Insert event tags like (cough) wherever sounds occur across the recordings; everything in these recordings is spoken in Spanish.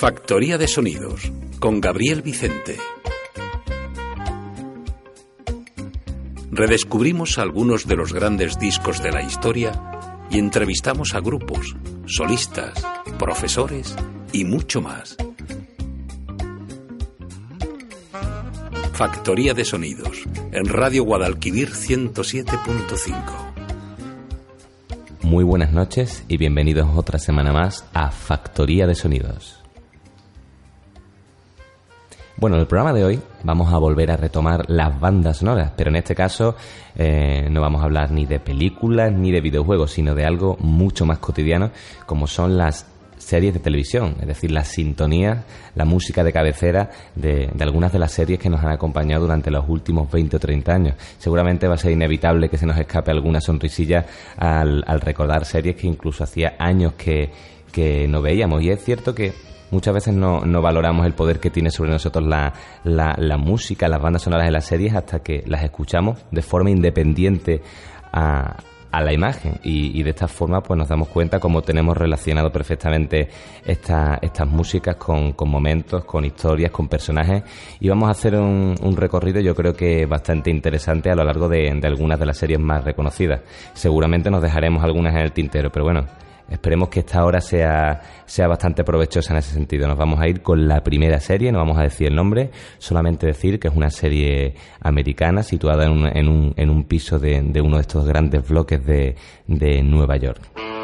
Factoría de Sonidos con Gabriel Vicente. Redescubrimos algunos de los grandes discos de la historia y entrevistamos a grupos, solistas, profesores y mucho más. Factoría de Sonidos en Radio Guadalquivir 107.5. Muy buenas noches y bienvenidos otra semana más a Factoría de Sonidos. Bueno, en el programa de hoy vamos a volver a retomar las bandas sonoras, pero en este caso eh, no vamos a hablar ni de películas ni de videojuegos, sino de algo mucho más cotidiano, como son las series de televisión, es decir, las sintonías, la música de cabecera de, algunas de las series que nos han acompañado durante los últimos 20 o 30 años. Seguramente va a ser inevitable que se nos escape alguna sonrisilla al, recordar series que incluso hacía años que, que no veíamos. Y es cierto que muchas veces no, no, valoramos el poder que tiene sobre nosotros la, la, música, las bandas sonoras de las series hasta que las escuchamos de forma independiente a, a la imagen y, de esta forma pues nos damos cuenta cómo tenemos relacionado perfectamente esta, estas músicas con, con, momentos, con historias, con personajes y vamos a hacer un, un, recorrido yo creo que bastante interesante a lo largo de, de algunas de las series más reconocidas. Seguramente nos dejaremos algunas en el tintero, pero bueno, Esperemos que esta hora sea, sea bastante provechosa en ese sentido. Nos vamos a ir con la primera serie, no vamos a decir el nombre, solamente decir que es una serie americana situada en un, en un, en un piso de, de, uno de estos grandes bloques de, de Nueva York.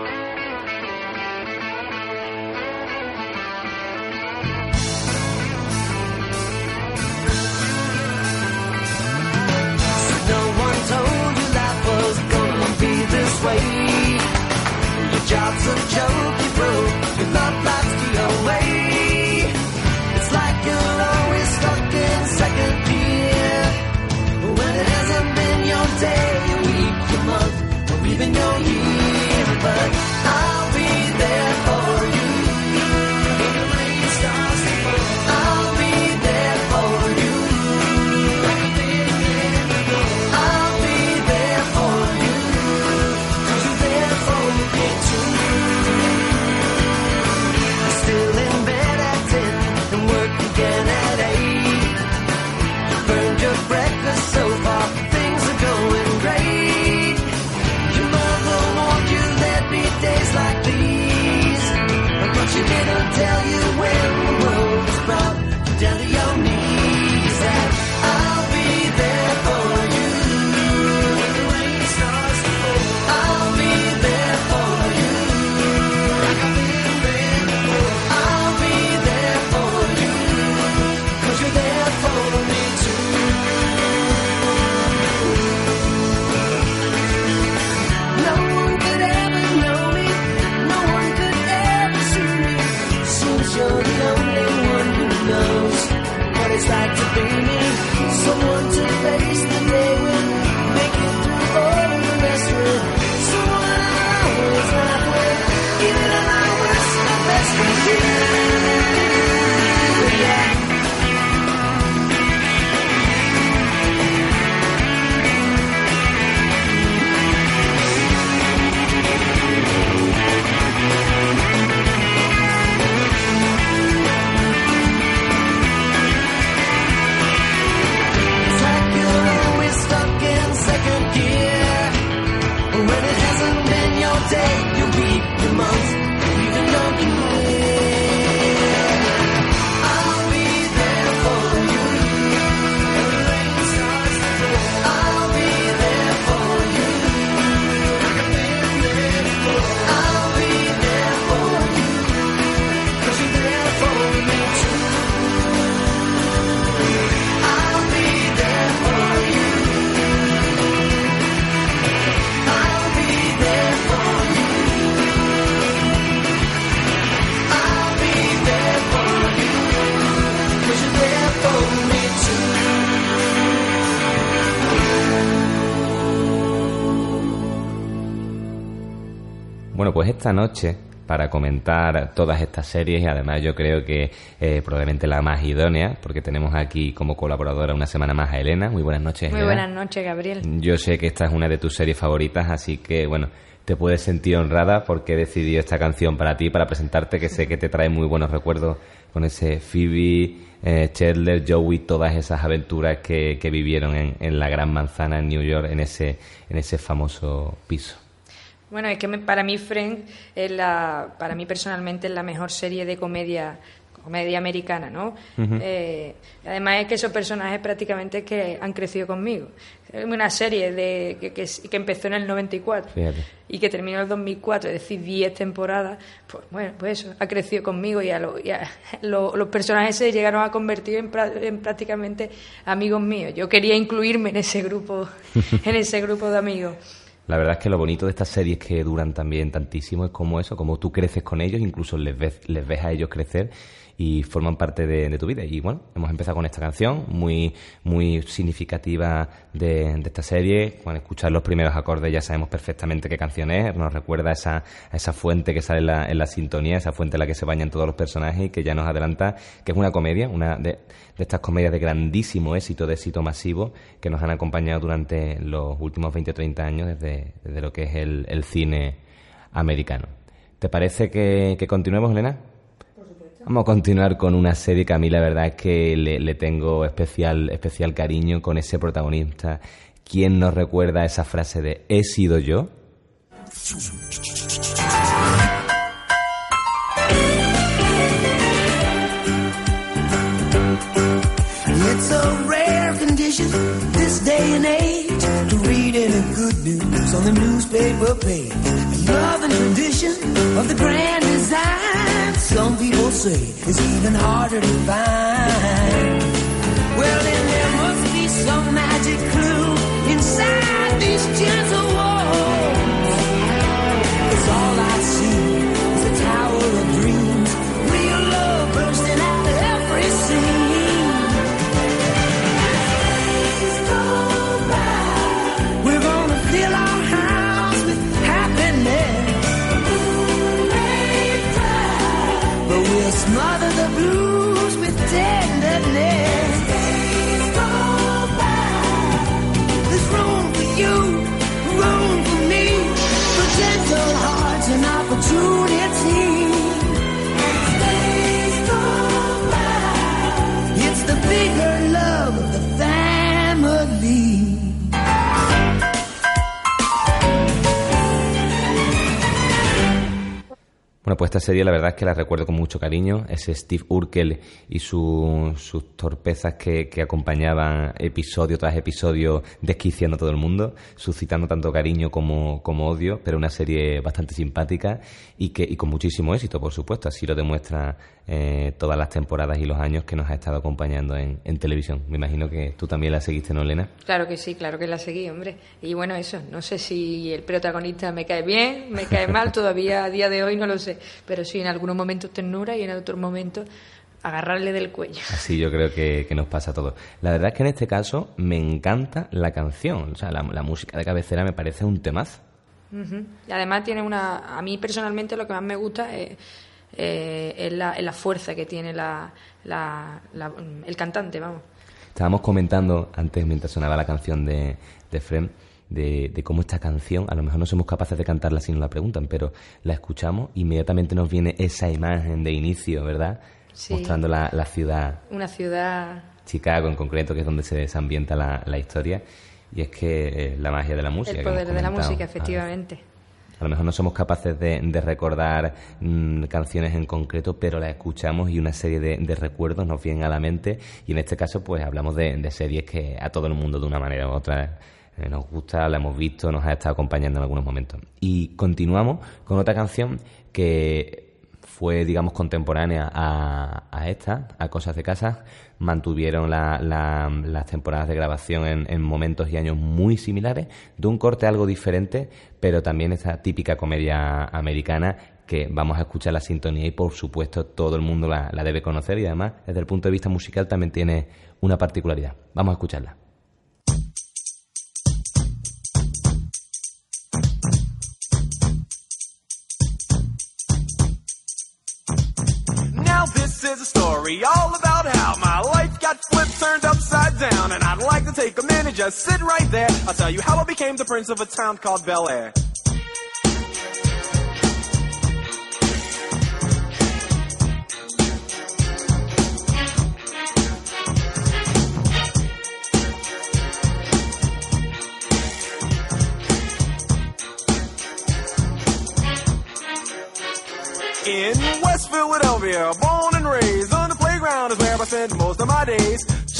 Esta noche para comentar todas estas series y además yo creo que eh, probablemente la más idónea porque tenemos aquí como colaboradora una semana más a Elena. Muy buenas noches. Muy buenas noches, Gabriel. Yo sé que esta es una de tus series favoritas, así que bueno, te puedes sentir honrada porque he decidido esta canción para ti, para presentarte, que sé que te trae muy buenos recuerdos con ese Phoebe, eh, Chandler, Joey, todas esas aventuras que, que vivieron en, en, la Gran Manzana en New York, en ese, en ese famoso piso. Bueno, es que para mí Friends es la, para mí personalmente es la mejor serie de comedia comedia americana, ¿no? eh, además es que esos personajes prácticamente que han crecido conmigo. Es una serie de, que, que, empezó en el 94 y que terminó en el 2004, es decir, 10 temporadas, pues bueno, pues eso, ha crecido conmigo y, a (laughs) los personajes se llegaron a convertir en, en, prácticamente amigos míos. Yo quería incluirme en ese grupo, (laughs) en ese grupo de amigos. La verdad es que lo bonito de estas series que duran también tantísimo es como eso, como tú creces con ellos, incluso les ves, les ves a ellos crecer y forman parte de, tu vida. Y bueno, hemos empezado con esta canción muy, muy significativa de, esta serie. Cuando escuchar los primeros acordes ya sabemos perfectamente qué canción es. Nos recuerda esa, esa fuente que sale en la, sintonía, esa fuente en la que se bañan todos los personajes y que ya nos adelanta que es una comedia, una de, de estas comedias de grandísimo éxito, de éxito masivo, que nos han acompañado durante los últimos 20 o 30 años desde, desde lo que es el, el cine americano. ¿Te parece que, que continuemos, Elena? Vamos a continuar con una serie que a mí la verdad es que le, tengo especial, especial cariño con ese protagonista. ¿Quién nos recuerda esa frase de ¿he sido yo? News on the newspaper page. Love and tradition of the grand design. some people say it's even harder to find. Well, then there must be some magic clue inside these gentle walls. Smother the blues with tenderness. Bueno, pues esta serie la verdad es que la recuerdo con mucho cariño. Ese Steve Urkel y sus torpezas que, acompañaban episodio tras episodio desquiciando a todo el mundo, suscitando tanto cariño como, como odio, pero una serie bastante simpática y, que, y con muchísimo éxito, por supuesto. Así lo demuestra eh, todas las temporadas y los años que nos ha estado acompañando en, en, televisión. Me imagino que tú también la seguiste, ¿no, Elena? Claro que sí, claro que la seguí, hombre. Y bueno, eso, no sé si el protagonista me cae bien, me cae mal, todavía a día de hoy no lo sé pero sí, en algunos momentos ternura y en otros momentos agarrarle del cuello. Así yo creo que, nos pasa a todos. La verdad es que en este caso me encanta la canción, o sea, la, música de cabecera me parece un temazo. Y además tiene una... A mí personalmente lo que más me gusta es, eh, la, fuerza que tiene la, el cantante, vamos. Estábamos comentando antes, mientras sonaba la canción de, de Frem, de, cómo esta canción, a lo mejor no somos capaces de cantarla si nos la preguntan, pero la escuchamos, inmediatamente nos viene esa imagen de inicio, ¿verdad? Mostrando la, ciudad. Una ciudad. Chicago en concreto, que es donde se desambienta la, la historia. Y es que la magia de la música. El poder de la música, efectivamente. A, lo mejor no somos capaces de, recordar mm, canciones en concreto, pero las escuchamos y una serie de, recuerdos nos vienen a la mente. Y en este caso, pues hablamos de, series que a todo el mundo de una manera u otra eh, nos gusta, la hemos visto, nos ha estado acompañando en algunos momentos. Y continuamos con otra canción que fue, digamos, contemporánea a, esta, a Cosas de Casa. Mantuvieron las temporadas de grabación en, en, momentos y años muy similares, de un corte algo diferente, pero también esta típica comedia americana que vamos a escuchar la sintonía y por supuesto todo el mundo la debe conocer y además desde el punto de vista musical también tiene una particularidad. Vamos a escucharla. take a minute, just sit right there. I'll tell you how I became the prince of a town called Bel Air. In West Philadelphia, born and raised on the playground is where I spend most of my days.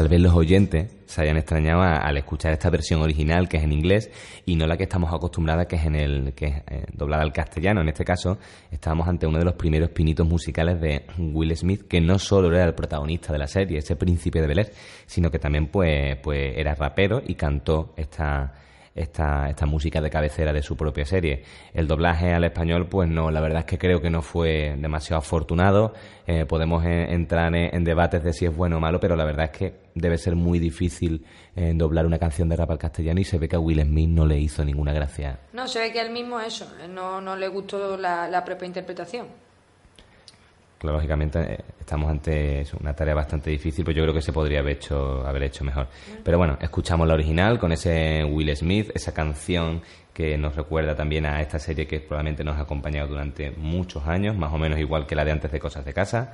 Tal vez los oyentes se hayan extrañado al escuchar esta versión original que es en inglés y no la que estamos acostumbrados que es en el que es eh, doblada al castellano. En este caso, estábamos ante uno de los primeros pinitos musicales de Will Smith, que no solo era el protagonista de la serie, ese príncipe de Bel sino que también pues, pues era rapero y cantó esta esta, esta música de cabecera de su propia serie. El doblaje al español, pues no, la verdad es que creo que no fue demasiado afortunado. Eh, podemos eh, entrar en, debates de si es bueno o malo, pero la verdad es que debe ser muy difícil eh, doblar una canción de rap al castellano y se ve que a Will Smith no le hizo ninguna gracia. No, se ve que él mismo eso, él no, no le gustó la, la propia interpretación. Lógicamente eh, estamos ante una tarea bastante difícil, pues yo creo que se podría haber hecho, haber hecho mejor. Pero bueno, escuchamos la original con ese Will Smith, esa canción que nos recuerda también a esta serie que probablemente nos ha acompañado durante muchos años, más o menos igual que la de antes de Cosas de Casa.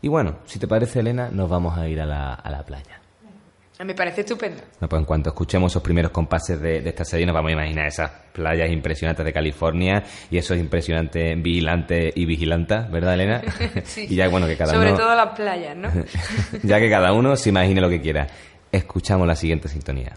Y bueno, si te parece, Elena, nos vamos a ir a la, a la playa. Me parece estupendo. No, pues en cuanto escuchemos esos primeros compases de, de esta serie, nos vamos a imaginar esas playas impresionantes de California y esos impresionantes vigilantes y vigilantas, ¿verdad, Elena? (laughs) Sí. y ya, bueno, que cada Sobre uno. todo las playas, ¿no? (laughs) ya que cada uno se imagine lo que quiera. Escuchamos la siguiente sintonía.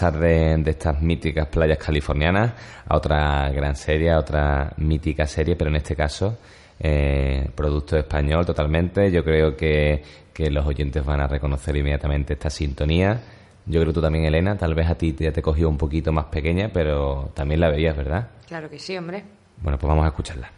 Pasar de, de, estas míticas playas californianas a otra gran serie, a otra mítica serie, pero en este caso eh, producto español totalmente. Yo creo que, que los oyentes van a reconocer inmediatamente esta sintonía. Yo creo que tú también, Elena, tal vez a ti ya te cogió un poquito más pequeña, pero también la veías, ¿verdad? Claro que sí, hombre. Bueno, pues vamos a escucharla.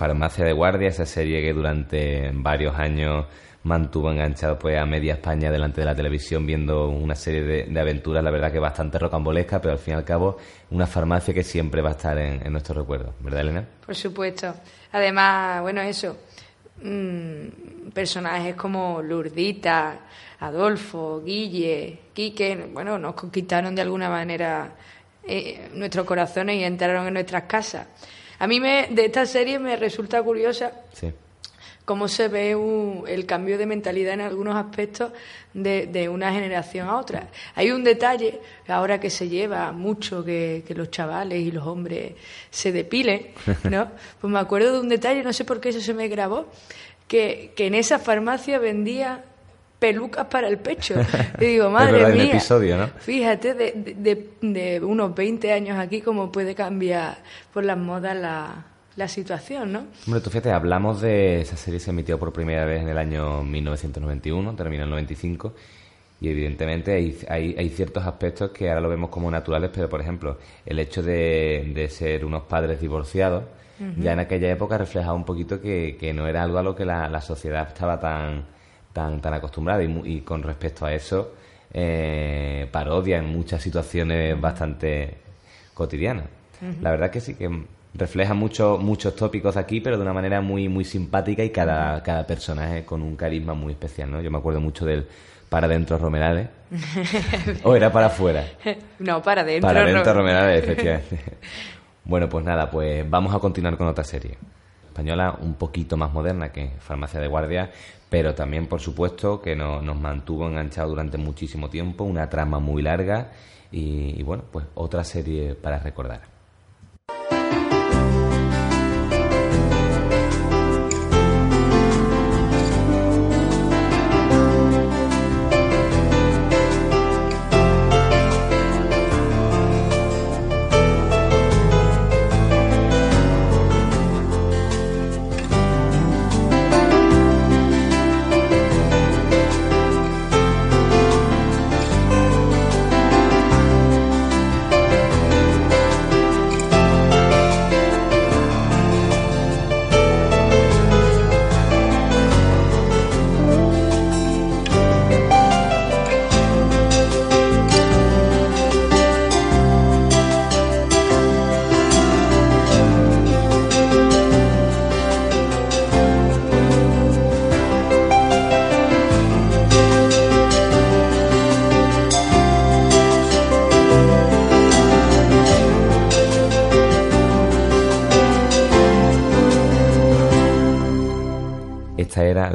Farmacia de Guardia, esa serie que durante varios años mantuvo enganchado pues a media España delante de la televisión viendo una serie de, aventuras, la verdad que bastante rocambolesca, pero al fin y al cabo una farmacia que siempre va a estar en, en nuestros recuerdos, ¿verdad Elena? Por supuesto. Además, bueno, eso, mmm, personajes como Lurdita, Adolfo, Guille, Quique, bueno, nos conquistaron de alguna manera eh, nuestros corazones y entraron en nuestras casas. A mí me, de esta serie me resulta curiosa cómo se ve el cambio de mentalidad en algunos aspectos de, una generación a otra. Hay un detalle, ahora que se lleva mucho que, los chavales y los hombres se depilen, (laughs) ¿no? Pues me acuerdo de un detalle, no sé por qué eso se me grabó, que, que en esa farmacia vendía pelucas para el pecho. (laughs) Y digo, madre mía, episodio, ¿no? fíjate, de, de, de, unos 20 años aquí, cómo puede cambiar por las modas la, la situación, ¿no? Hombre, tú fíjate, hablamos de esa serie se emitió por primera vez en el año 1991, terminó en el 95, y evidentemente hay, hay, hay, ciertos aspectos que ahora lo vemos como naturales, pero por ejemplo, el hecho de, de ser unos padres divorciados, ya en aquella época reflejaba un poquito que, que no era algo a lo que la, la sociedad estaba tan tan, tan acostumbrada y, con respecto a eso eh, parodia en muchas situaciones bastante cotidianas. La verdad que sí que refleja mucho, muchos tópicos aquí, pero de una manera muy, muy simpática y cada, cada personaje con un carisma muy especial, ¿no? Yo me acuerdo mucho del para adentro Romerales. (laughs) ¿O era para afuera? No, para adentro. Para adentro Romerales, (laughs) efectivamente. bueno, pues nada, pues vamos a continuar con otra serie. Española un poquito más moderna que Farmacia de Guardia, pero también, por supuesto, que nos mantuvo enganchados durante muchísimo tiempo, una trama muy larga y, y bueno, pues otra serie para recordar.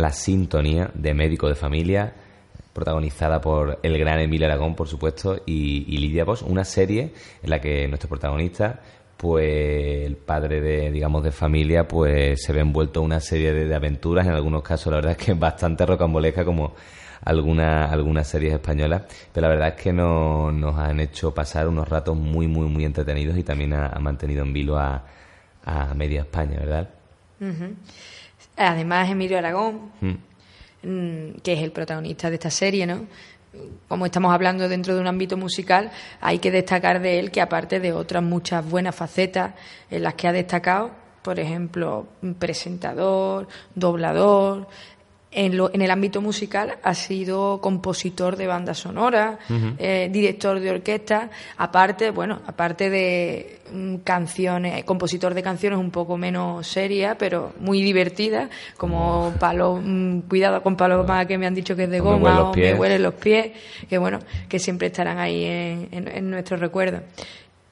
La sintonía de Médico de Familia, protagonizada por el gran Emilio Aragón, por supuesto, y, Lidia Bosch, una serie en la que nuestro protagonista, pues el padre de, digamos, de familia, pues se ve envuelto en una serie de, aventuras, en algunos casos la verdad es que es bastante rocambolesca, como algunas algunas series españolas, pero la verdad es que no, nos han hecho pasar unos ratos muy, muy, muy entretenidos y también ha, mantenido en vilo a, a media España, ¿verdad? Además, Emilio Aragón, mm. Mm, que es el protagonista de esta serie, ¿no? como estamos hablando dentro de un ámbito musical, hay que destacar de él que aparte de otras muchas buenas facetas en las que ha destacado, por ejemplo, presentador, doblador, en, lo, en, el ámbito musical ha sido compositor de bandas sonoras, eh, director de orquesta, aparte, bueno, aparte de mm, canciones, compositor de canciones un poco menos serias, pero muy divertidas, como Palo, mm, cuidado con Paloma que me han dicho que es de goma o me huelen los pies, que bueno, que siempre estarán ahí en, en, en nuestros recuerdos.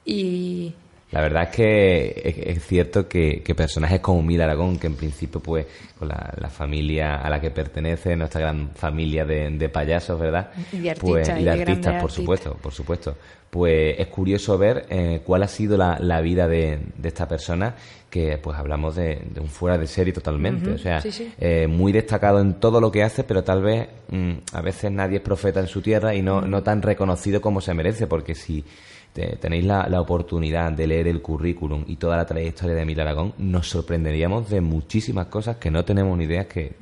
Y la verdad es que es, cierto que, personajes como Mil Aragón, que en principio, pues, con la, familia a la que pertenece, nuestra gran familia de, payasos, ¿verdad? Y de artistas. Pues, y de artistas, por supuesto, por supuesto. Pues es curioso ver eh, cuál ha sido la, vida de, esta persona, que pues hablamos de, un fuera de serie totalmente. o sea, eh, muy destacado en todo lo que hace, pero tal vez mm, a veces nadie es profeta en su tierra y no, no tan reconocido como se merece, porque si tenéis la, oportunidad de leer el currículum y toda la trayectoria de Emilio Aragón, nos sorprenderíamos de muchísimas cosas que no tenemos ni idea que,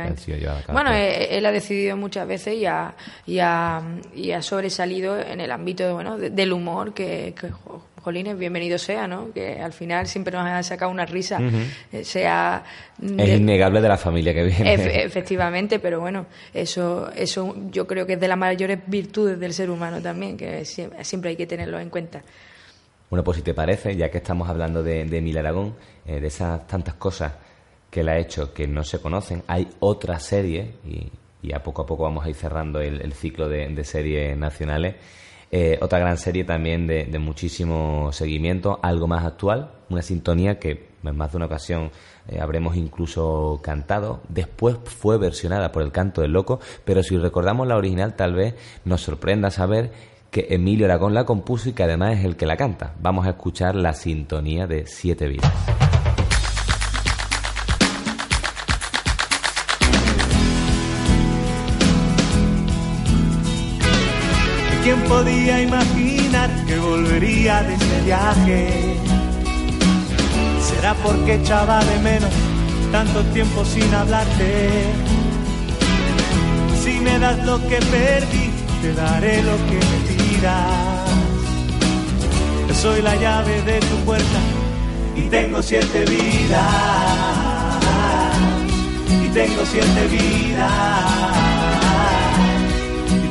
han sido llevadas a cabo. Bueno, eh, él, ha decidido muchas veces y ha, y ha, y ha sobresalido en el ámbito bueno, del humor que, que jolines, bienvenido sea, ¿no? Que al final siempre nos ha sacado una risa, eh, sea... Es innegable de la familia que viene. efectivamente, pero bueno, eso, eso yo creo que es de las mayores virtudes del ser humano también, que siempre hay que tenerlo en cuenta. Bueno, pues si te parece, ya que estamos hablando de, de Emil Aragón, eh, de esas tantas cosas que él ha hecho que no se conocen, hay otra serie, y, a poco a poco vamos a ir cerrando el, ciclo de, de series nacionales, eh, otra gran serie también de, muchísimo seguimiento, algo más actual, una sintonía que en más de una ocasión eh, habremos incluso cantado. Después fue versionada por el canto del loco, pero si recordamos la original tal vez nos sorprenda saber que Emilio Aragón la compuso y que además es el que la canta. Vamos a escuchar la sintonía de Siete Vidas. Podía imaginar que volvería de ese viaje? ¿Será porque echaba de menos tanto tiempo sin hablarte? Si me das lo que perdí, te daré lo que me tiras. soy la llave de tu puerta y tengo siete vidas. Y tengo siete vidas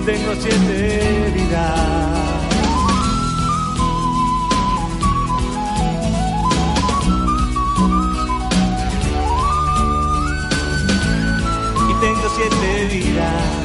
tengo siete vidas. Y tengo siete vidas.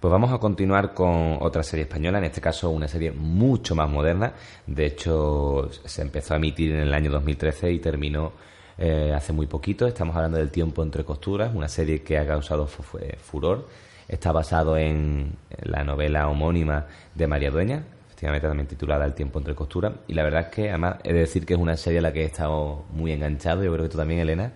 Pues vamos a continuar con otra serie española, en este caso una serie mucho más moderna. De hecho, se empezó a emitir en el año 2013 y terminó eh, hace muy poquito. Estamos hablando del Tiempo entre costuras, una serie que ha causado furor. Está basado en la novela homónima de María Dueña, también titulada El tiempo entre costuras. Y la verdad es que, además, he de decir que es una serie a la que he estado muy enganchado. Yo creo que tú también, Elena.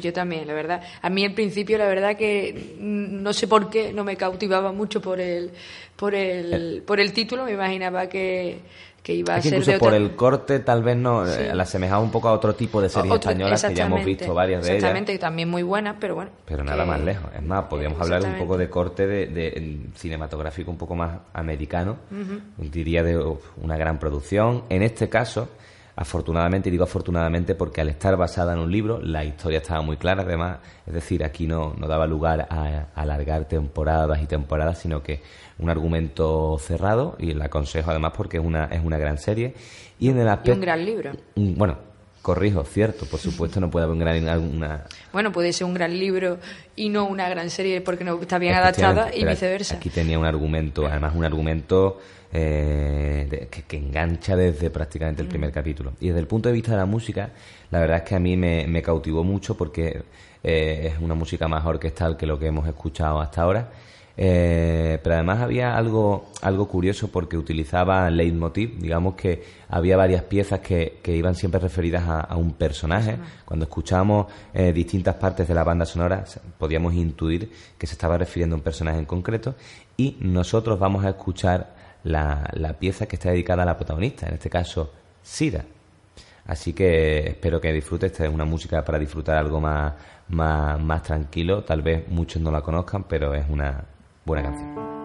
Yo también, la verdad. A mí, al principio, la verdad que no sé por qué no me cautivaba mucho por el, por el, eh. por el título. Me imaginaba que que iba a ser incluso por el corte tal vez no eh, la asemejaba un poco a otro tipo de series españolas que ya hemos visto varias de ellas. exactamente y también muy buenas pero bueno pero nada más lejos. Es más podríamos hablar un poco de corte de, cinematográfico un poco más americano diría de una gran producción. En este caso Afortunadamente, y digo afortunadamente porque al estar basada en un libro, la historia estaba muy clara, además, es decir, aquí no, no daba lugar a, alargar temporadas y temporadas, sino que un argumento cerrado, y la aconsejo además porque es una, es una gran serie. Y en el aspecto, un gran libro. bueno, corrijo, cierto, por supuesto no puede haber un gran... Una... Bueno, puede ser un gran libro y no una gran serie porque no está bien adaptada y viceversa. Aquí tenía un argumento, además un argumento eh, que, engancha desde prácticamente el primer mm. capítulo. Y desde el punto de vista de la música, la verdad es que a mí me, cautivó mucho porque eh, es una música más orquestal que lo que hemos escuchado hasta ahora. Eh, pero además había algo, algo curioso porque utilizaba leitmotiv, digamos que había varias piezas que, que iban siempre referidas a, un personaje. Cuando escuchamos eh, distintas partes de la banda sonora podíamos intuir que se estaba refiriendo a un personaje en concreto y nosotros vamos a escuchar la, la pieza que está dedicada a la protagonista, en este caso Sira. Así que espero que disfrutes. Esta es una música para disfrutar algo más, más, más tranquilo. Tal vez muchos no la conozcan, pero es una buena canción.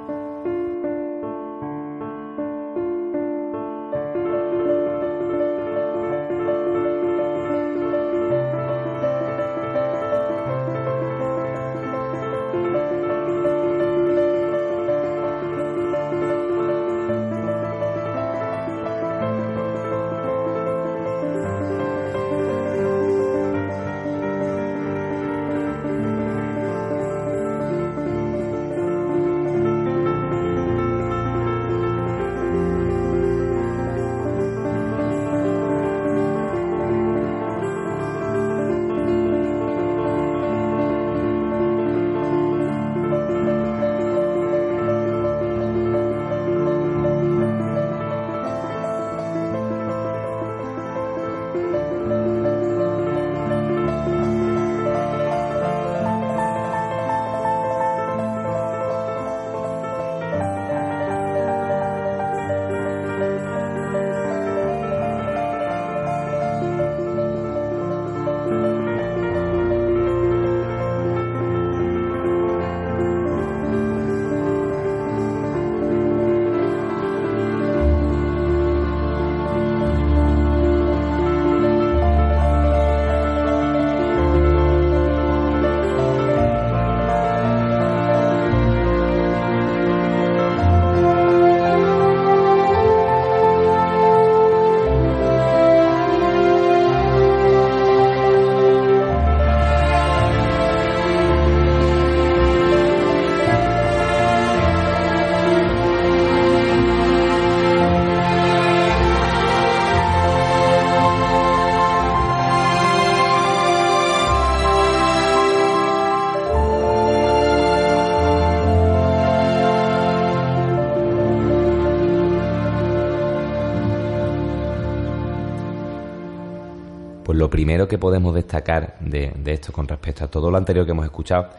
Primero que podemos destacar de, esto con respecto a todo lo anterior que hemos escuchado,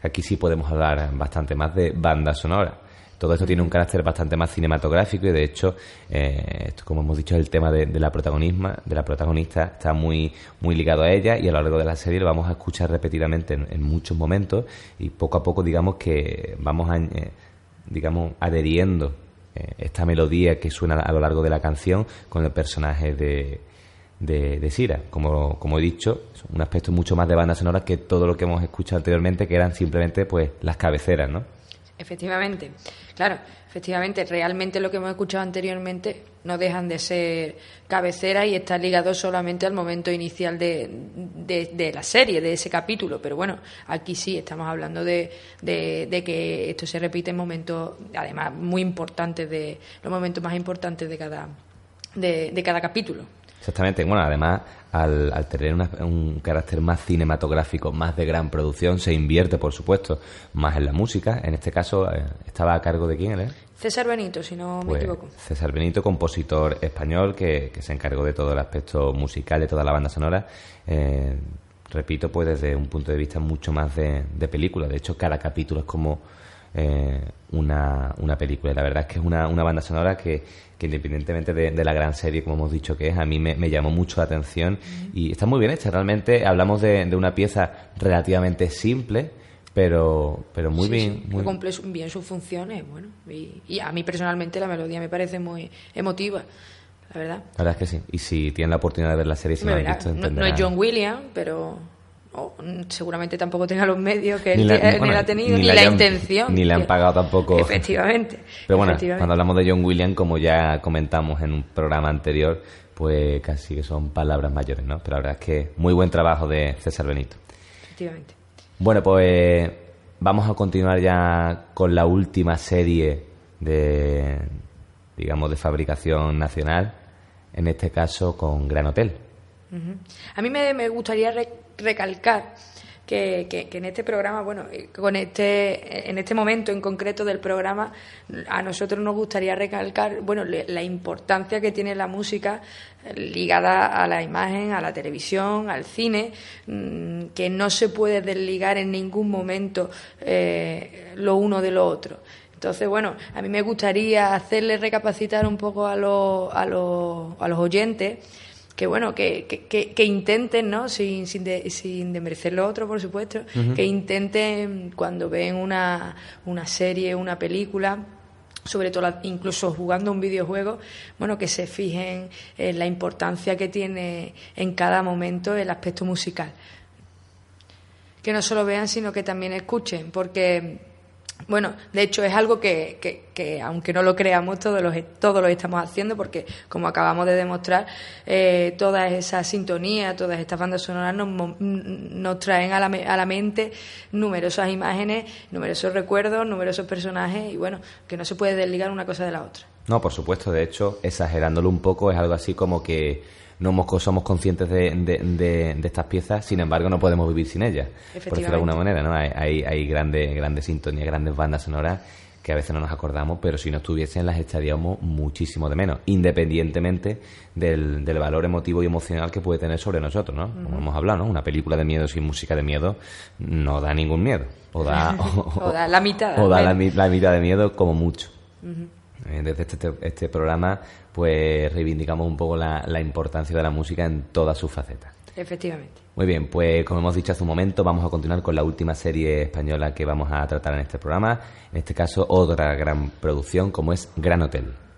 aquí sí podemos hablar bastante más de banda sonora. Todo esto tiene un carácter bastante más cinematográfico y de hecho, eh, esto, como hemos dicho, el tema de, la protagonismo, de la protagonista está muy, muy ligado a ella y a lo largo de la serie lo vamos a escuchar repetidamente en, muchos momentos y poco a poco digamos que vamos a, eh, digamos, adheriendo eh, esta melodía que suena a lo largo de la canción con el personaje de, de, de Sira. Como, como he dicho, un aspecto mucho más de banda sonora que todo lo que hemos escuchado anteriormente, que eran simplemente pues las cabeceras, ¿no? Efectivamente, claro, efectivamente, realmente lo que hemos escuchado anteriormente no dejan de ser cabeceras y están ligados solamente al momento inicial de, de, la serie, de ese capítulo. Pero bueno, aquí sí estamos hablando de, de, que esto se repite en momentos, además, muy importantes, de los momentos más importantes de cada, de cada capítulo. Exactamente. Bueno, además, al, tener un carácter más cinematográfico, más de gran producción, se invierte, por supuesto, más en la música. En este caso, eh, ¿estaba a cargo de quién él? César Benito, si no me pues, equivoco. César Benito, compositor español que, se encargó de todo el aspecto musical, de toda la banda sonora. Eh, repito, pues desde un punto de vista mucho más de, de película. De hecho, cada capítulo es como eh, una, una película. La verdad es que es una, una banda sonora que, que independientemente de, la gran serie, como hemos dicho que es, a mí me, llamó mucho la atención y está muy bien hecha. Realmente hablamos de, una pieza relativamente simple, pero, pero muy bien. que cumple bien sus funciones, bueno. Y, a mí personalmente la melodía me parece muy emotiva. La verdad. La verdad es que sí. Y si tienen la oportunidad de ver la serie, si no, visto, no es John Williams, pero seguramente tampoco tenga los medios que él ni la, ha tenido, ni, la, intención. Ni le han pagado tampoco. Efectivamente. (laughs) Pero bueno, cuando hablamos de John Williams, como ya comentamos en un programa anterior, pues casi que son palabras mayores, ¿no? Pero la verdad es que muy buen trabajo de César Benito. Efectivamente. Bueno, pues vamos a continuar ya con la última serie de, digamos, de fabricación nacional, en este caso con Gran Hotel. A mí me, gustaría recalcar que, en este programa, bueno, eh, con este, en este momento en concreto del programa, a nosotros nos gustaría recalcar, bueno, la importancia que tiene la música ligada a la imagen, a la televisión, al cine, mm, que no se puede desligar en ningún momento eh, lo uno de lo otro. Entonces, bueno, a mí me gustaría hacerle recapacitar un poco a, los, a, los, a los oyentes que bueno, que, que, intenten, ¿no? Sin, sin, sin desmerecer lo otro, por supuesto, que intenten cuando ven una, una serie, una película, sobre todo incluso jugando un videojuego, bueno, que se fijen en la importancia que tiene en cada momento el aspecto musical. Que no solo vean, sino que también escuchen, porque bueno, de hecho es algo que, que, aunque no lo creamos, todos lo, todos lo estamos haciendo porque, como acabamos de demostrar, eh, toda esa sintonía, todas estas bandas sonoras nos, nos traen a la, a la mente numerosas imágenes, numerosos recuerdos, numerosos personajes y, bueno, que no se puede desligar una cosa de la otra. No, por supuesto, de hecho, exagerándolo un poco, es algo así como que no somos conscientes de, de, estas piezas, sin embargo no podemos vivir sin ellas, por decirlo de alguna manera, ¿no? Hay, hay, grandes, grandes sintonías, grandes bandas sonoras que a veces no nos acordamos, pero si no estuviesen las estaríamos muchísimo de menos, independientemente del, del valor emotivo y emocional que puede tener sobre nosotros, ¿no? Como hemos hablado, ¿no? Una película de miedo sin música de miedo no da ningún miedo, o da, (laughs) o, da la mitad. O da la, mitad de miedo como mucho. Desde este, este, programa, pues reivindicamos un poco la, la importancia de la música en todas sus facetas. Efectivamente. Muy bien, pues como hemos dicho hace un momento, vamos a continuar con la última serie española que vamos a tratar en este programa. En este caso, otra gran producción como es Gran Hotel.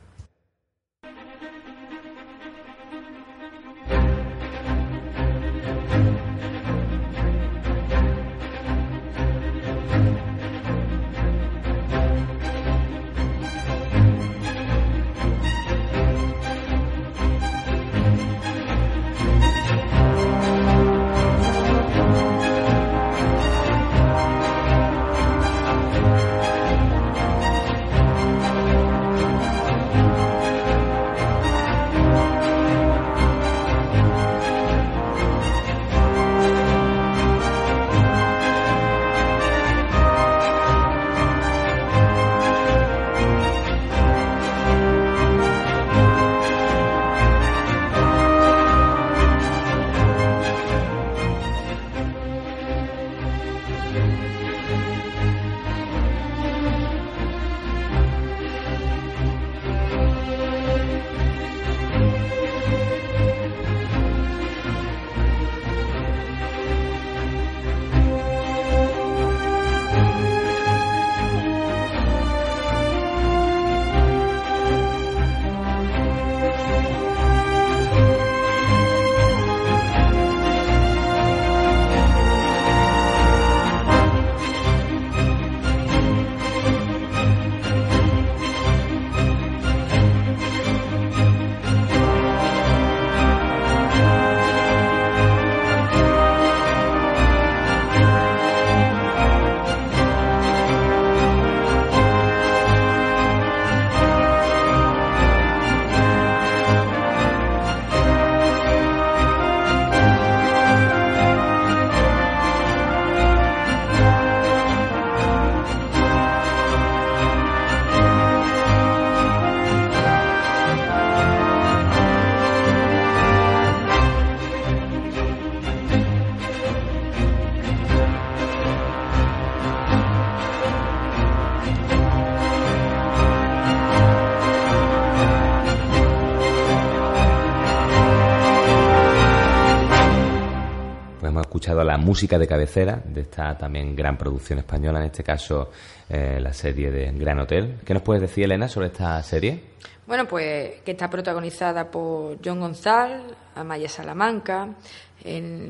Música de cabecera de esta también gran producción española, en este caso eh, la serie de Gran Hotel. ¿Qué nos puedes decir, Elena, sobre esta serie? Bueno, pues que está protagonizada por John González, Amaya Salamanca,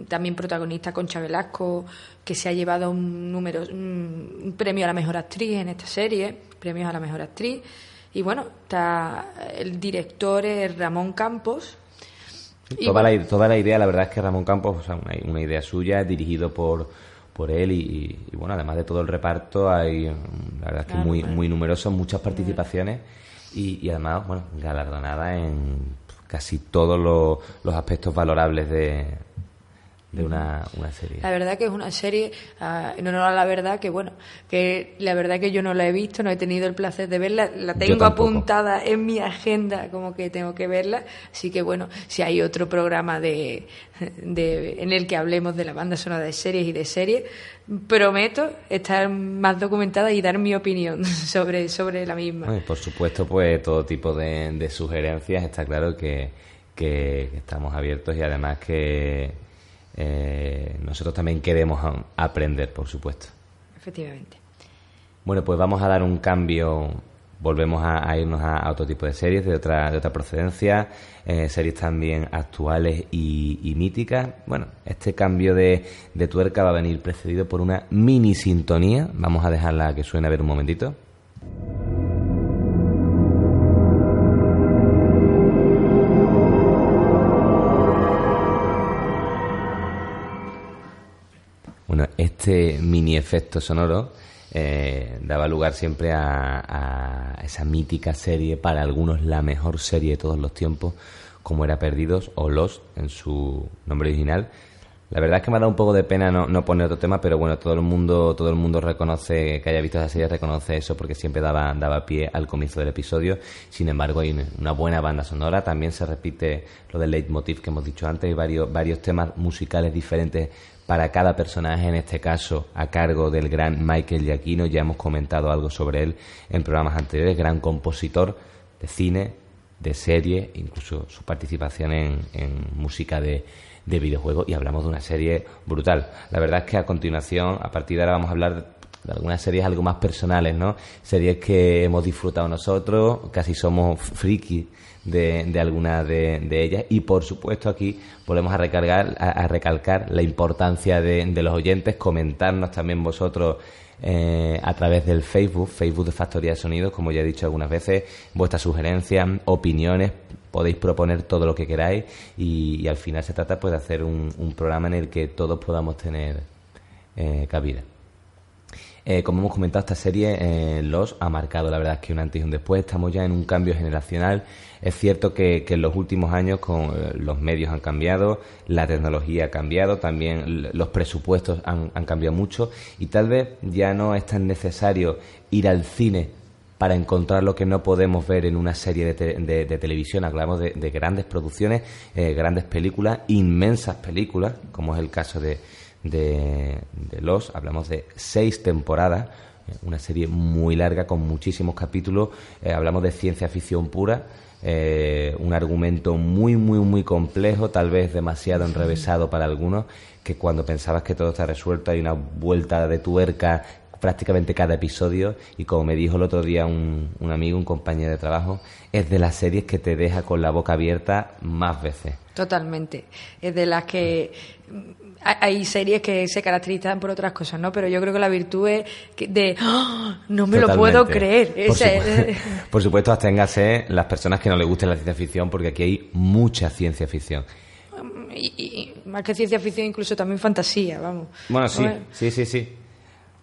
también protagonista Concha Velasco, que se ha llevado un número, un, premio a la mejor actriz en esta serie, premios a la mejor actriz. Y bueno, está el director es Ramón Campos, toda, la, toda la idea, la verdad es que Ramón Campos, o sea, una, idea suya, dirigido por, por él y, bueno, además de todo el reparto, hay, la verdad es que muy, muy numerosos, muchas participaciones y, además, bueno, galardonada en casi todos los, aspectos valorables de, de una, serie. La verdad que es una serie, uh, en honor a la verdad, que bueno, que la verdad que yo no la he visto, no he tenido el placer de verla, la tengo apuntada en mi agenda como que tengo que verla, así que bueno, si hay otro programa de, de en el que hablemos de la banda sonora de series y de series, prometo estar más documentada y dar mi opinión (laughs) sobre, sobre la misma. por supuesto, pues todo tipo de, de sugerencias, está claro que, que estamos abiertos y además que eh, nosotros también queremos aprender, por supuesto. Efectivamente. Bueno, pues vamos a dar un cambio, volvemos a, irnos a, otro tipo de series de otra, de otra procedencia, eh, series también actuales y, míticas. Bueno, este cambio de, de tuerca va a venir precedido por una mini sintonía. Vamos a dejarla que suene a ver un momentito. Bueno, este mini efecto sonoro eh, daba lugar siempre a, esa mítica serie, para algunos la mejor serie de todos los tiempos, como era Perdidos o Los en su nombre original. La verdad es que me ha dado un poco de pena no, poner otro tema, pero bueno, todo el mundo, todo el mundo reconoce que haya visto esa serie, reconoce eso porque siempre daba, daba pie al comienzo del episodio. Sin embargo, hay una buena banda sonora. También se repite lo del leitmotiv que hemos dicho antes, hay varios, varios temas musicales diferentes para cada personaje, en este caso a cargo del gran Michael Giacchino, ya hemos comentado algo sobre él en programas anteriores, gran compositor de cine, de serie, incluso su participación en, música de, de videojuegos y hablamos de una serie brutal. La verdad es que a continuación, a partir de ahora vamos a hablar de algunas series algo más personales, ¿no? Series que hemos disfrutado nosotros, casi somos friki de, de algunas de, ellas y por supuesto aquí volvemos a, recargar, a, recalcar la importancia de, los oyentes, comentarnos también vosotros eh, a través del Facebook, Facebook de Factoría de Sonidos, como ya he dicho algunas veces, vuestras sugerencias, opiniones, podéis proponer todo lo que queráis y, al final se trata pues de hacer un, programa en el que todos podamos tener eh, cabida. Eh, como hemos comentado, esta serie eh, Los ha marcado, la verdad es que un antes y un después. Estamos ya en un cambio generacional. Es cierto que, en los últimos años con eh, los medios han cambiado, la tecnología ha cambiado, también los presupuestos han, cambiado mucho y tal vez ya no es tan necesario ir al cine para encontrar lo que no podemos ver en una serie de, televisión. Hablamos de, grandes producciones, grandes películas, inmensas películas, como es el caso de, de, Los, hablamos de seis temporadas, eh, una serie muy larga con muchísimos capítulos, eh, hablamos de ciencia ficción pura, eh, un argumento muy, muy, muy complejo, tal vez demasiado enrevesado para algunos, que cuando pensabas que todo está resuelto hay una vuelta de tuerca prácticamente cada episodio y como me dijo el otro día un, un amigo, un compañero de trabajo, es de las series que te deja con la boca abierta más veces. Totalmente. Es de las que hay series que se caracterizan por otras cosas, ¿no? Pero yo creo que la virtud es de ¡Ah! no me lo puedo creer. (laughs) Por, supuesto, absténgase las personas que no les guste la ciencia ficción, porque aquí hay mucha ciencia ficción. Y, más que ciencia ficción, incluso también fantasía, vamos. Bueno, sí, sí, sí, sí.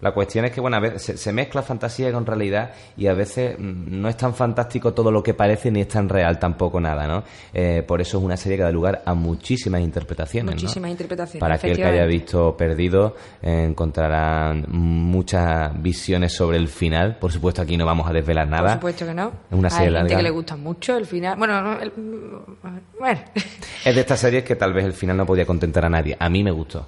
La cuestión es que, bueno, a veces se, mezcla fantasía con realidad y a veces mm, no es tan fantástico todo lo que parece ni es tan real tampoco nada, ¿no? Eh, por eso es una serie que da lugar a muchísimas interpretaciones, Muchísimas interpretaciones, Para aquel que haya visto Perdido eh, encontrarán muchas visiones sobre el final. Por supuesto aquí no vamos a desvelar nada. Por supuesto que no. Es una serie Hay gente que le gusta mucho el final. Bueno, bueno. Es de estas series que tal vez el final no podía contentar a nadie. A mí me gustó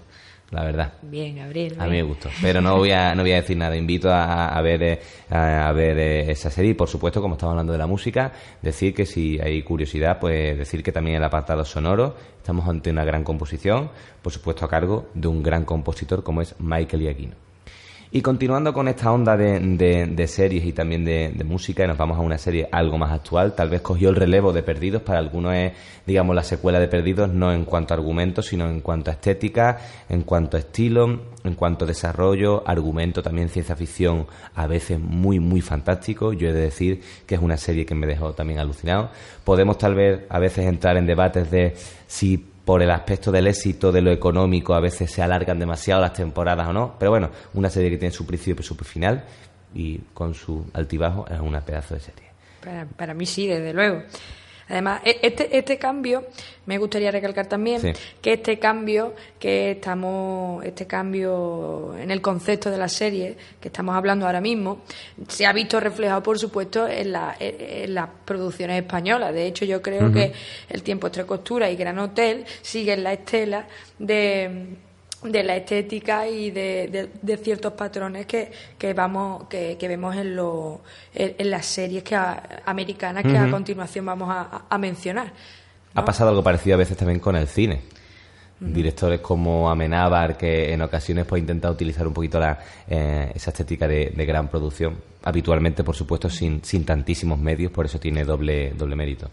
la verdad. Bien, Gabriel. A mí me gustó. Pero no voy a, no voy a decir nada. Invito a, ver, eh, a, ver eh, esa serie y, por supuesto, como estamos hablando de la música, decir que si hay curiosidad, pues decir que también el apartado sonoro, estamos ante una gran composición, por supuesto, a cargo de un gran compositor como es Michael Giacchino. Y continuando con esta onda de, series y también de, música, nos vamos a una serie algo más actual. Tal vez cogió el relevo de Perdidos, para algunos es, digamos, la secuela de Perdidos, no en cuanto a argumentos, sino en cuanto a estética, en cuanto a estilo, en cuanto a desarrollo, argumento, también ciencia ficción, a veces muy, muy fantástico. Yo he de decir que es una serie que me dejó también alucinado. Podemos tal vez a veces entrar en debates de si por el aspecto del éxito, de lo económico, a veces se alargan demasiado las temporadas o no. Pero bueno, una serie que tiene su principio y su final y con su altibajo es una pedazo de serie. Para, para mí sí, desde luego. Además, e- este, este cambio, me gustaría recalcar también Sí. que este cambio que estamos, este cambio en el concepto de la serie que estamos hablando ahora mismo, se ha visto reflejado, por supuesto, en, la- en- en las producciones españolas. De hecho, yo creo que El tiempo entre costura y Gran Hotel siguen la estela de de la estética y de, de- de ciertos patrones que, que vamos que, que vemos en, lo- en, en las series que a- americanas que a continuación vamos a, a mencionar Ha pasado algo parecido a veces también con el cine. Directores como Amenábar, que en ocasiones pues intenta utilizar un poquito la, eh, esa estética de, de gran producción. Habitualmente, por supuesto, sin, sin tantísimos medios, por eso tiene doble, doble mérito.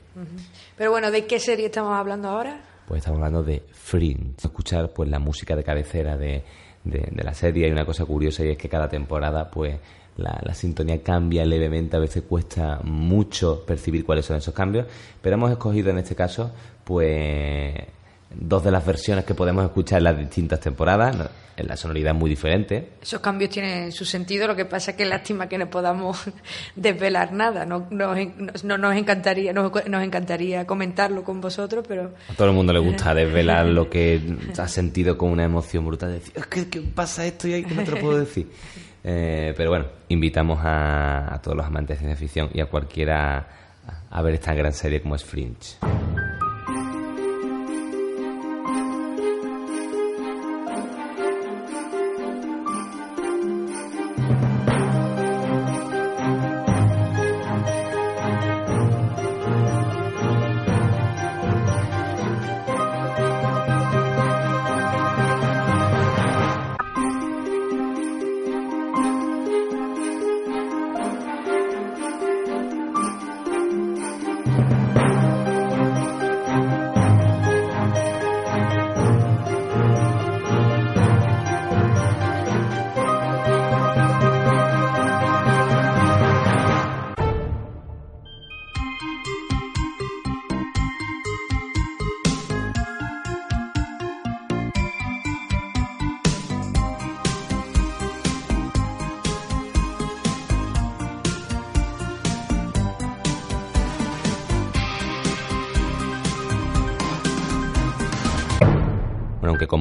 pero bueno de qué serie estamos hablando ahora Pues estamos hablando de Fringe. Escuchar pues la música de cabecera de, de- la serie. Hay una cosa curiosa y es que cada temporada pues la, la sintonía cambia levemente. A veces cuesta mucho percibir cuáles son esos cambios. Pero hemos escogido en este caso pues dos de las versiones que podemos escuchar en las distintas temporadas. No- en La sonoridad es muy diferente. esos cambios tienen su sentido lo que pasa es que es lástima que no podamos (laughs) desvelar nada no nos, en- no nos encantaría nos, nos encantaría comentarlo con vosotros pero A todo el mundo le gusta (laughs) desvelar lo que ha sentido con una emoción brutal. Decir, es que, ¿qué pasa esto y ahí? ¿Cómo te lo puedo decir? (laughs) Eh, pero bueno, invitamos a, a todos los amantes de ciencia ficción y a cualquiera a, a ver esta gran serie como es Fringe.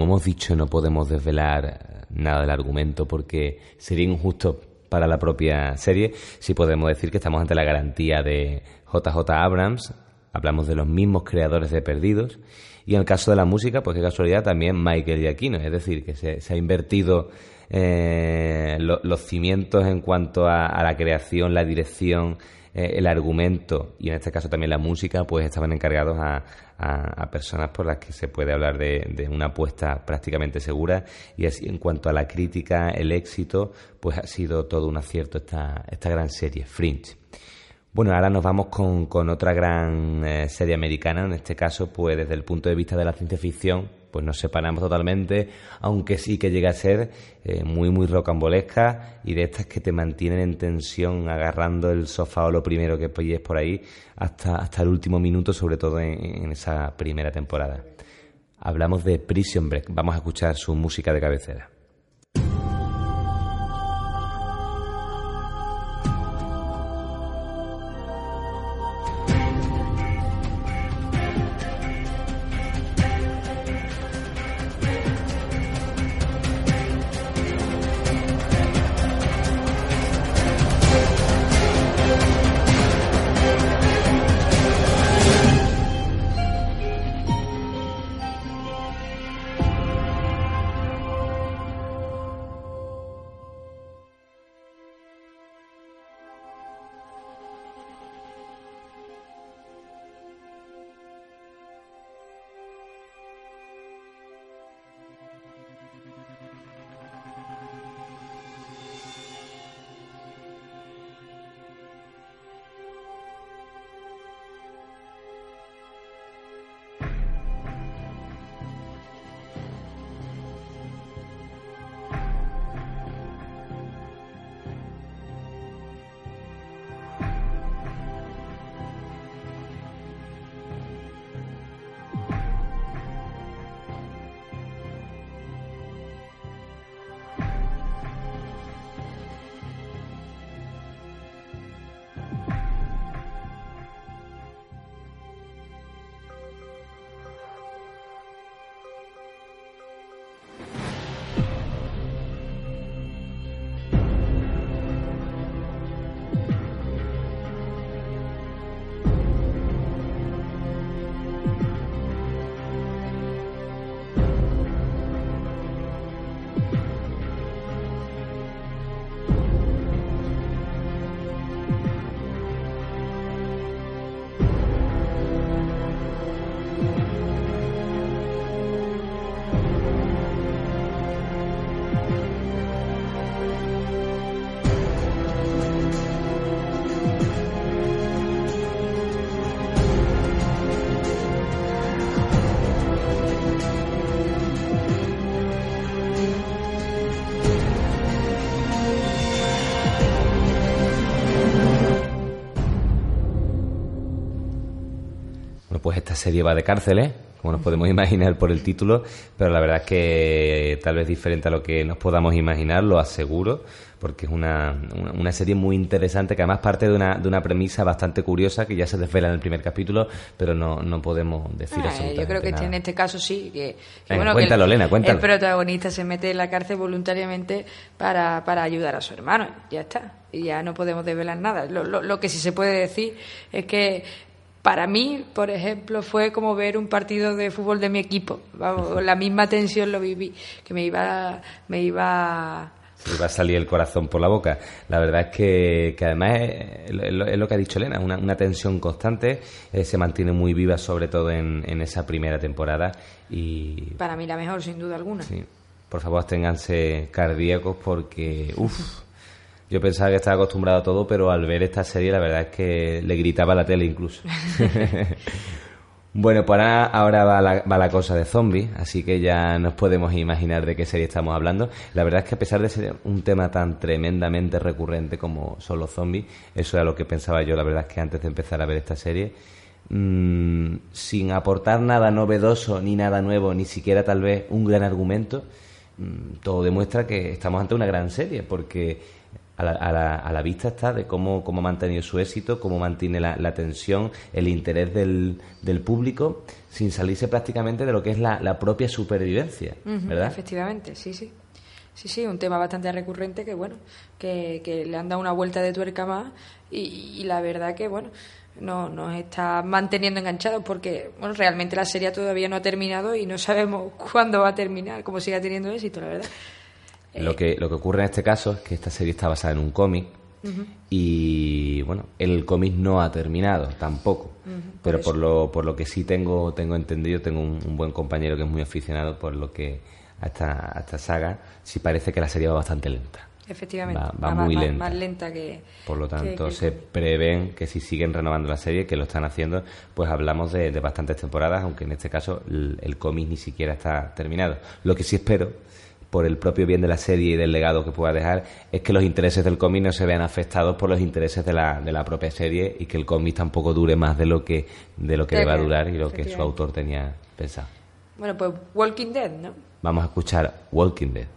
Hemos dicho no podemos desvelar eh, nada del argumento porque sería injusto para la propia serie, sí podemos decir que estamos ante la garantía de JJ Abrams, hablamos de los mismos creadores de Perdidos, y en el caso de la música, pues qué casualidad, también Michael Giacchino, es decir, que se, se ha invertido eh, lo- los cimientos en cuanto a, a la creación, la dirección, eh, el argumento. Y en este caso también la música, pues estaban encargados a, a- personas por las que se puede hablar de, de una apuesta prácticamente segura y así en cuanto a la crítica, el éxito, pues ha sido todo un acierto esta, esta gran serie, Fringe. Bueno, ahora nos vamos con, con otra gran eh, serie americana, en este caso, pues desde el punto de vista de la ciencia ficción, pues nos separamos totalmente, aunque sí que llega a ser eh, muy, muy rocambolesca y de estas que te mantienen en tensión, agarrando el sofá o lo primero que pilles por ahí hasta, hasta el último minuto, sobre todo en, en esa primera temporada. Hablamos de Prison Break, vamos a escuchar su música de cabecera. Pues esta serie va de cárceles, como nos podemos imaginar por el título, pero la verdad es que tal vez diferente a lo que nos podamos imaginar, lo aseguro, porque es una, una, serie muy interesante que además parte de una, de una premisa bastante curiosa que ya se desvela en el primer capítulo, pero no, no podemos decir ah, absolutamente Yo creo que nada. en este caso sí, que, bueno, cuéntalo, que el, Elena, cuéntalo. el protagonista se mete en la cárcel voluntariamente para, para ayudar a su hermano, ya está, y ya no podemos desvelar nada. Lo, lo, lo que sí se puede decir es que para mí, por ejemplo, fue como ver un partido de fútbol de mi equipo. Vamos, la misma tensión lo viví, que me iba, me iba Se va a salir el corazón por la boca. La verdad es que, que además es, es lo- es lo que ha dicho Elena, una, una tensión constante, eh, se mantiene muy viva sobre todo en, en esa primera temporada y para mí la mejor, sin duda alguna. sí, por favor ténganse cardíacos porque, uff, yo pensaba que estaba acostumbrado a todo, pero al ver esta serie la verdad es que le gritaba a la tele incluso. (laughs) Bueno, pues ahora, ahora va, la, va la cosa de zombies, así que ya nos podemos imaginar de qué serie estamos hablando. La verdad es que a pesar de ser un tema tan tremendamente recurrente como son los zombies, eso era lo que pensaba yo, la verdad es que antes de empezar a ver esta serie, mm, sin aportar nada novedoso ni nada nuevo, ni siquiera tal vez un gran argumento, mm, todo demuestra que estamos ante una gran serie, porque a la, a la- a la vista está de cómo, cómo ha mantenido su éxito, cómo mantiene la, la tensión, el interés del, del público, sin salirse prácticamente de lo que es la, propia supervivencia, ¿verdad? Efectivamente, sí, sí. Sí, sí, un tema bastante recurrente que, bueno, que, que le han dado una vuelta de tuerca más y, y la verdad que, bueno, no, nos está manteniendo enganchados porque, bueno, realmente la serie todavía no ha terminado y no sabemos (laughs) cuándo va a terminar, cómo siga teniendo éxito, la verdad. Lo que, lo que ocurre en este caso es que esta serie está basada en un cómic y bueno, el cómic no ha terminado tampoco. pero por lo, por lo que sí tengo, tengo entendido, tengo un, un buen compañero que es muy aficionado por lo que a esta, a esta saga, sí parece que la serie va bastante lenta. Efectivamente, Va- muy más- lenta. Más lenta que... Por lo que- tanto, que- se prevén que si siguen renovando la serie, que lo están haciendo, pues hablamos de, de bastantes temporadas, aunque en este caso el, el cómic ni siquiera está terminado. Lo que sí espero, por el propio bien de la serie y del legado que pueda dejar, es que los intereses del cómic no se vean afectados por los intereses de la, de la propia serie y que el cómic tampoco dure más de lo que, de lo que De deba durar y lo que su autor tenía pensado. Bueno, pues Walking Dead, ¿no? Vamos a escuchar Walking Dead.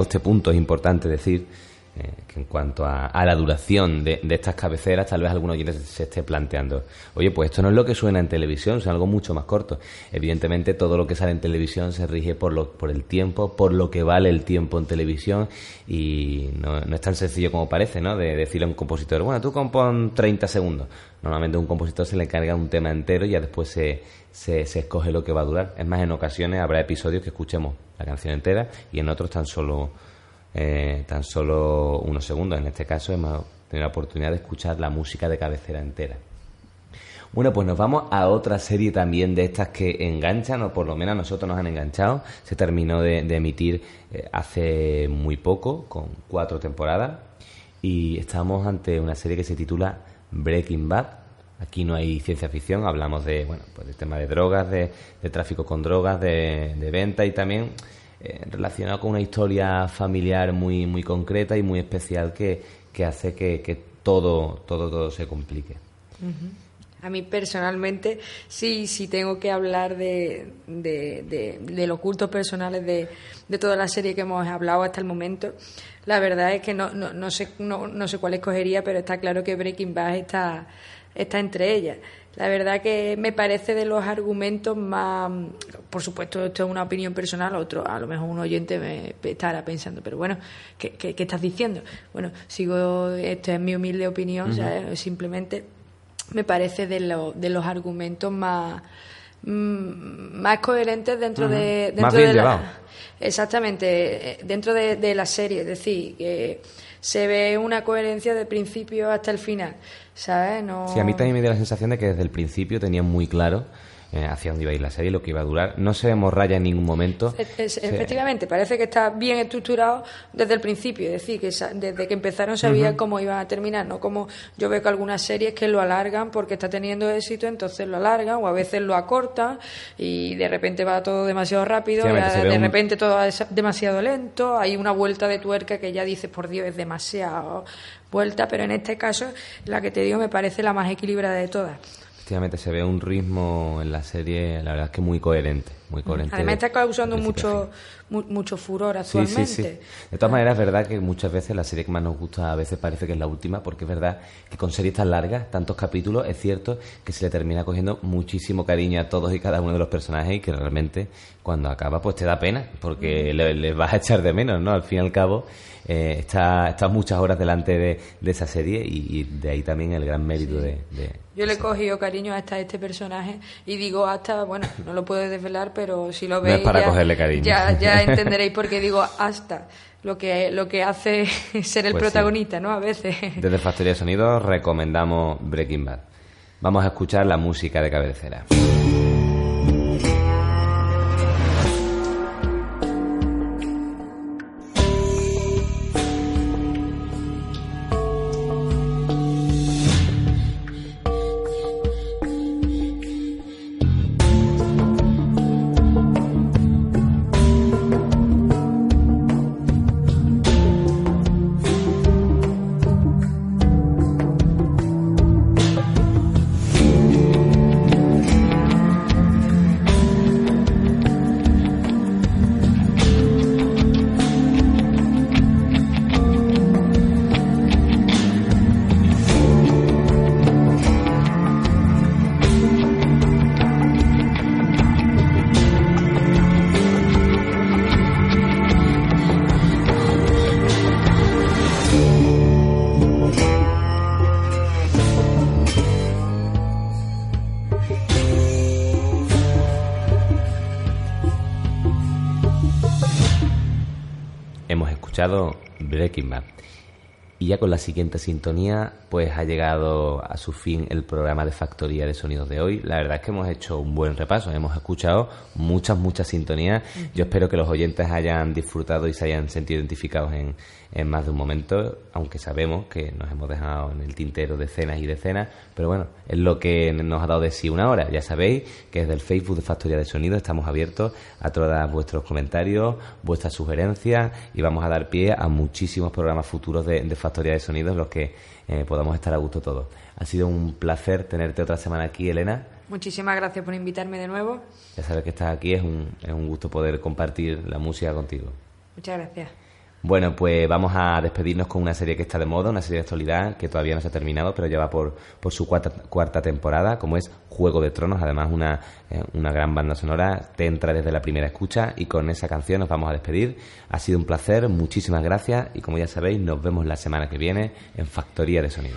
A este punto es importante decir eh, que en cuanto a, la duración de, estas cabeceras, tal vez algunos oyentes se esté planteando, oye, pues esto no es lo que suena en televisión, es algo mucho más corto. Evidentemente, todo lo que sale en televisión se rige por, lo, por el tiempo, por lo que vale el tiempo en televisión, y no, es tan sencillo como parece, ¿no? De decirle a un compositor, bueno, tú compon 30 segundos. Normalmente a un compositor se le encarga un tema entero y ya después se, se escoge lo que va a durar. Es más, en ocasiones habrá episodios que escuchemos la canción entera y en otros tan solo eh, tan solo unos segundos. En este caso hemos tenido la oportunidad de escuchar la música de cabecera entera. Bueno, pues nos vamos a otra serie también de estas que enganchan, o por lo menos a nosotros nos han enganchado. Se terminó de, emitir eh, hace muy poco, con cuatro temporadas, y estamos ante una serie que se titula Breaking Bad. Aquí no hay ciencia ficción, hablamos de, bueno, pues del tema de drogas, de, tráfico con drogas, de, de venta y también eh, relacionado con una historia familiar muy, muy concreta y muy especial que, hace que, todo, todo, todo se complique. A mí personalmente, sí, sí tengo que hablar de, de, de, los cultos personales de, de toda la serie que hemos hablado hasta el momento. La verdad es que no, no, no, sé, no, no sé cuál escogería, pero está claro que Breaking Bad está, está entre ellas. La verdad que me parece de los argumentos más, por supuesto esto es una opinión personal, otro, a lo mejor un oyente me estará pensando, pero bueno, ¿qué, qué, estás diciendo? Bueno, sigo, esta es mi humilde opinión, simplemente me parece de, lo, de los argumentos más mm, más coherentes dentro de dentro de la, exactamente eh, dentro de, de la serie. Es decir que se ve una coherencia de principio hasta el final, ¿sabes? No... Sí, a mí también me dio la sensación de que desde el principio tenían muy claro eh, hacia dónde iba a ir la serie, lo que iba a durar. No se raya en ningún momento. efectivamente, parece que está bien estructurado desde el principio, es decir, que desde que empezaron sabía cómo iban a terminar, no como yo veo que algunas series que lo alargan porque está teniendo éxito, entonces lo alargan o a veces lo acortan y de repente va todo demasiado rápido, de repente todo es demasiado lento, hay una vuelta de tuerca que ya dices, por Dios, es demasiado vuelta, pero en este caso la que te digo me parece la más equilibrada de todas efectivamente se ve un ritmo en la serie, la verdad es que muy coherente. Muy coherente Además está causando mucho, mucho furor actualmente. Sí, sí, sí. De todas maneras, es verdad que muchas veces la serie que más nos gusta a veces parece que es la última, porque es verdad que con series tan largas, tantos capítulos, es cierto que se le termina cogiendo muchísimo cariño a todos y cada uno de los personajes y que realmente cuando acaba pues te da pena, porque les vas a echar de menos, ¿no? Al fin y al cabo eh, está, está muchas horas delante de, de esa serie y, de ahí también el gran mérito de, Yo le he cogido cariño hasta este personaje y digo hasta, bueno, no lo puedo desvelar, pero si lo veis para ya, cogerle cariño. ya, (laughs) entenderéis por qué digo hasta lo que, lo que hace (laughs) ser el pues protagonista, ¿no? A veces. Desde Factoría de Sonido recomendamos Breaking Bad. Vamos a escuchar la música de cabecera. Escuchado Breaking Bad. Y ya con la siguiente sintonía, pues ha llegado a su fin el programa de Factoría de Sonidos de hoy. La verdad es que hemos hecho un buen repaso, hemos escuchado muchas, muchas sintonías. Yo espero que los oyentes hayan disfrutado y se hayan sentido identificados en, en más de un momento, aunque sabemos que nos hemos dejado en el tintero decenas y decenas, pero bueno, es lo que nos ha dado de sí una hora. Ya sabéis que desde el Facebook de Factoría de Sonido estamos abiertos a todos vuestros comentarios, vuestras sugerencias y vamos a dar pie a muchísimos programas futuros de, Factoría de Sonido en los que eh, podamos estar a gusto todos. Ha sido un placer tenerte otra semana aquí, Elena. Muchísimas gracias por invitarme de nuevo. Ya sabes que estás aquí, es un, es un gusto poder compartir la música contigo. Muchas gracias. Bueno, pues vamos a despedirnos con una serie que está de moda, una serie de actualidad que todavía no se ha terminado, pero ya va por, por su cuarta, temporada, como es Juego de Tronos, además una, eh, una gran banda sonora, te entra desde la primera escucha y con esa canción nos vamos a despedir. Ha sido un placer, muchísimas gracias y como ya sabéis, nos vemos la semana que viene en Factoría de Sonido.